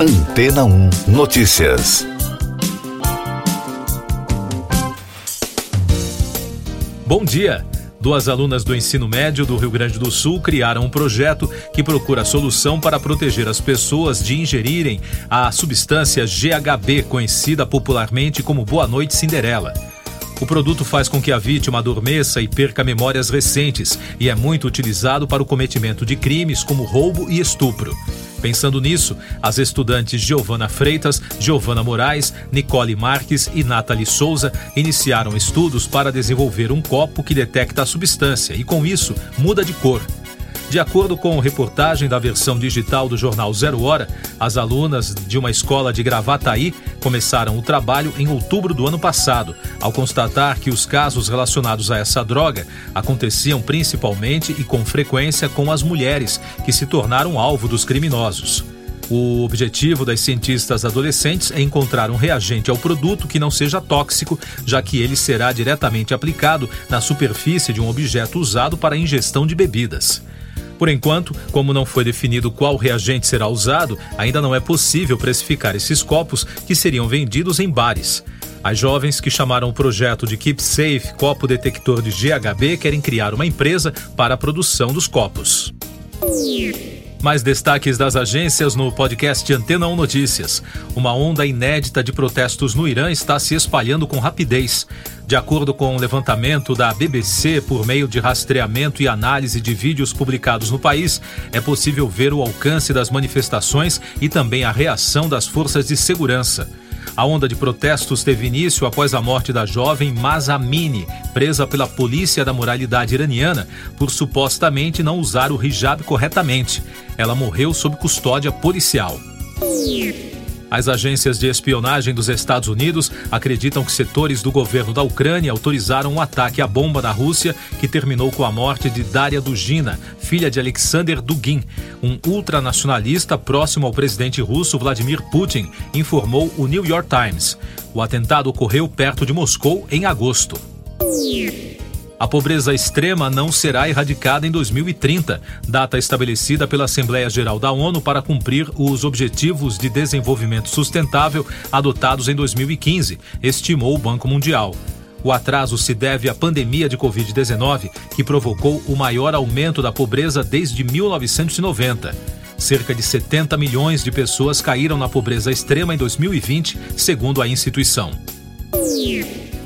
Antena 1 Notícias. Bom dia. Duas alunas do ensino médio do Rio Grande do Sul criaram um projeto que procura solução para proteger as pessoas de ingerirem a substância GHB, conhecida popularmente como Boa Noite Cinderela. O produto faz com que a vítima adormeça e perca memórias recentes e é muito utilizado para o cometimento de crimes como roubo e estupro. Pensando nisso, as estudantes Giovana Freitas, Giovana Moraes, Nicole Marques e Nathalie Souza iniciaram estudos para desenvolver um copo que detecta a substância e, com isso, muda de cor. De acordo com reportagem da versão digital do jornal Zero Hora, as alunas de uma escola de Gravataí começaram o trabalho em outubro do ano passado, ao constatar que os casos relacionados a essa droga aconteciam principalmente e com frequência com as mulheres, que se tornaram alvo dos criminosos. O objetivo das cientistas adolescentes é encontrar um reagente ao produto que não seja tóxico, já que ele será diretamente aplicado na superfície de um objeto usado para ingestão de bebidas. Por enquanto, como não foi definido qual reagente será usado, ainda não é possível precificar esses copos que seriam vendidos em bares. As jovens que chamaram o projeto de Keep Safe Copo Detector de GHB querem criar uma empresa para a produção dos copos. Mais destaques das agências no podcast Antena 1 Notícias. Uma onda inédita de protestos no Irã está se espalhando com rapidez. De acordo com o um levantamento da BBC, por meio de rastreamento e análise de vídeos publicados no país, é possível ver o alcance das manifestações e também a reação das forças de segurança. A onda de protestos teve início após a morte da jovem Masa Amini, presa pela polícia da moralidade iraniana por supostamente não usar o hijab corretamente. Ela morreu sob custódia policial. As agências de espionagem dos Estados Unidos acreditam que setores do governo da Ucrânia autorizaram um ataque à bomba na Rússia que terminou com a morte de Daria Dugina, filha de Alexander Dugin, um ultranacionalista próximo ao presidente russo Vladimir Putin, informou o New York Times. O atentado ocorreu perto de Moscou em agosto. A pobreza extrema não será erradicada em 2030, data estabelecida pela Assembleia Geral da ONU para cumprir os Objetivos de Desenvolvimento Sustentável adotados em 2015, estimou o Banco Mundial. O atraso se deve à pandemia de Covid-19, que provocou o maior aumento da pobreza desde 1990. Cerca de 70 milhões de pessoas caíram na pobreza extrema em 2020, segundo a instituição.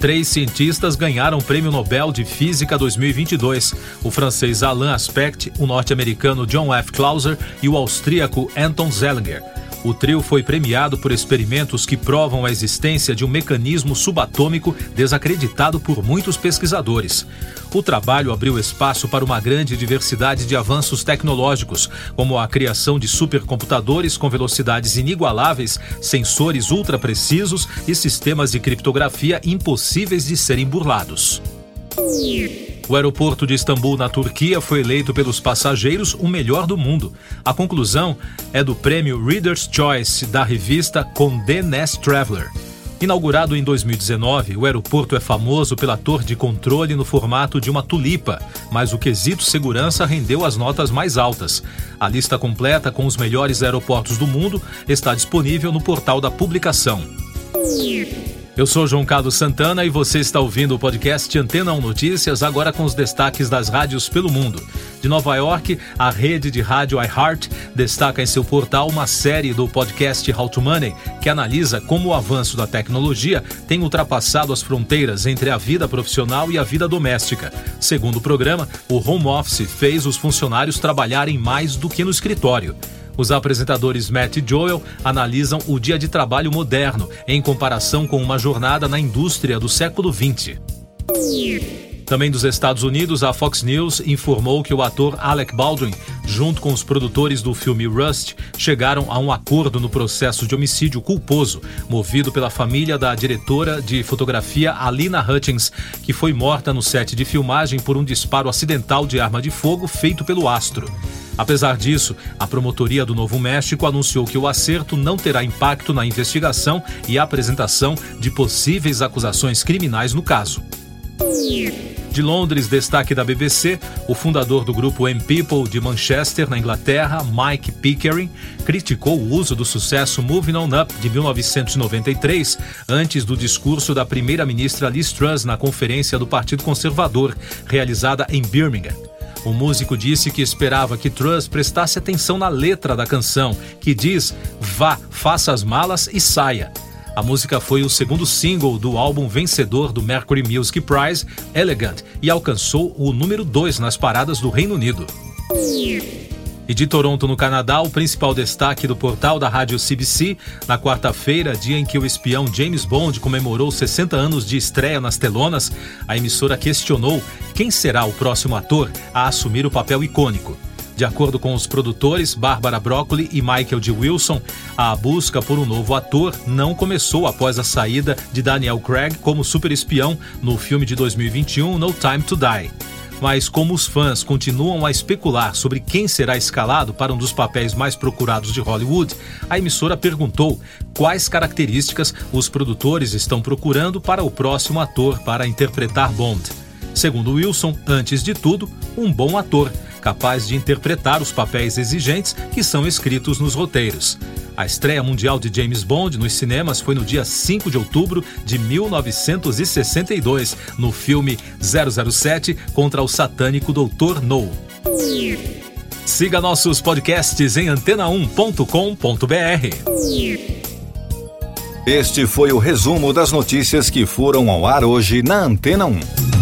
Três cientistas ganharam o Prêmio Nobel de Física 2022: o francês Alain Aspect, o norte-americano John F. Clauser e o austríaco Anton Zellinger. O trio foi premiado por experimentos que provam a existência de um mecanismo subatômico desacreditado por muitos pesquisadores. O trabalho abriu espaço para uma grande diversidade de avanços tecnológicos, como a criação de supercomputadores com velocidades inigualáveis, sensores ultra precisos e sistemas de criptografia impossíveis de serem burlados. O aeroporto de Istambul, na Turquia, foi eleito pelos passageiros o melhor do mundo. A conclusão é do prêmio Reader's Choice da revista Condé Nast Traveler. Inaugurado em 2019, o aeroporto é famoso pela torre de controle no formato de uma tulipa, mas o quesito segurança rendeu as notas mais altas. A lista completa com os melhores aeroportos do mundo está disponível no portal da publicação. Eu sou João Carlos Santana e você está ouvindo o podcast Antena 1 Notícias, agora com os destaques das rádios pelo mundo. De Nova York, a rede de rádio iHeart destaca em seu portal uma série do podcast How to Money, que analisa como o avanço da tecnologia tem ultrapassado as fronteiras entre a vida profissional e a vida doméstica. Segundo o programa, o home office fez os funcionários trabalharem mais do que no escritório. Os apresentadores Matt e Joel analisam o dia de trabalho moderno em comparação com uma jornada na indústria do século XX. Também dos Estados Unidos, a Fox News informou que o ator Alec Baldwin, junto com os produtores do filme Rust, chegaram a um acordo no processo de homicídio culposo, movido pela família da diretora de fotografia Alina Hutchins, que foi morta no set de filmagem por um disparo acidental de arma de fogo feito pelo astro. Apesar disso, a promotoria do Novo México anunciou que o acerto não terá impacto na investigação e apresentação de possíveis acusações criminais no caso. De Londres, destaque da BBC, o fundador do grupo M People de Manchester, na Inglaterra, Mike Pickering, criticou o uso do sucesso Moving On Up de 1993 antes do discurso da primeira-ministra Liz Truss na conferência do Partido Conservador, realizada em Birmingham. O músico disse que esperava que Truss prestasse atenção na letra da canção, que diz: Vá, faça as malas e saia. A música foi o segundo single do álbum vencedor do Mercury Music Prize, Elegant, e alcançou o número 2 nas paradas do Reino Unido. E de Toronto, no Canadá, o principal destaque do portal da rádio CBC, na quarta-feira, dia em que o espião James Bond comemorou 60 anos de estreia nas telonas, a emissora questionou quem será o próximo ator a assumir o papel icônico. De acordo com os produtores Bárbara Broccoli e Michael D. Wilson, a busca por um novo ator não começou após a saída de Daniel Craig como super espião no filme de 2021 No Time to Die. Mas como os fãs continuam a especular sobre quem será escalado para um dos papéis mais procurados de Hollywood, a emissora perguntou quais características os produtores estão procurando para o próximo ator para interpretar Bond. Segundo Wilson, antes de tudo, um bom ator capaz de interpretar os papéis exigentes que são escritos nos roteiros. A estreia mundial de James Bond nos cinemas foi no dia 5 de outubro de 1962, no filme 007 contra o satânico Dr. No. Siga nossos podcasts em antena1.com.br. Este foi o resumo das notícias que foram ao ar hoje na Antena 1.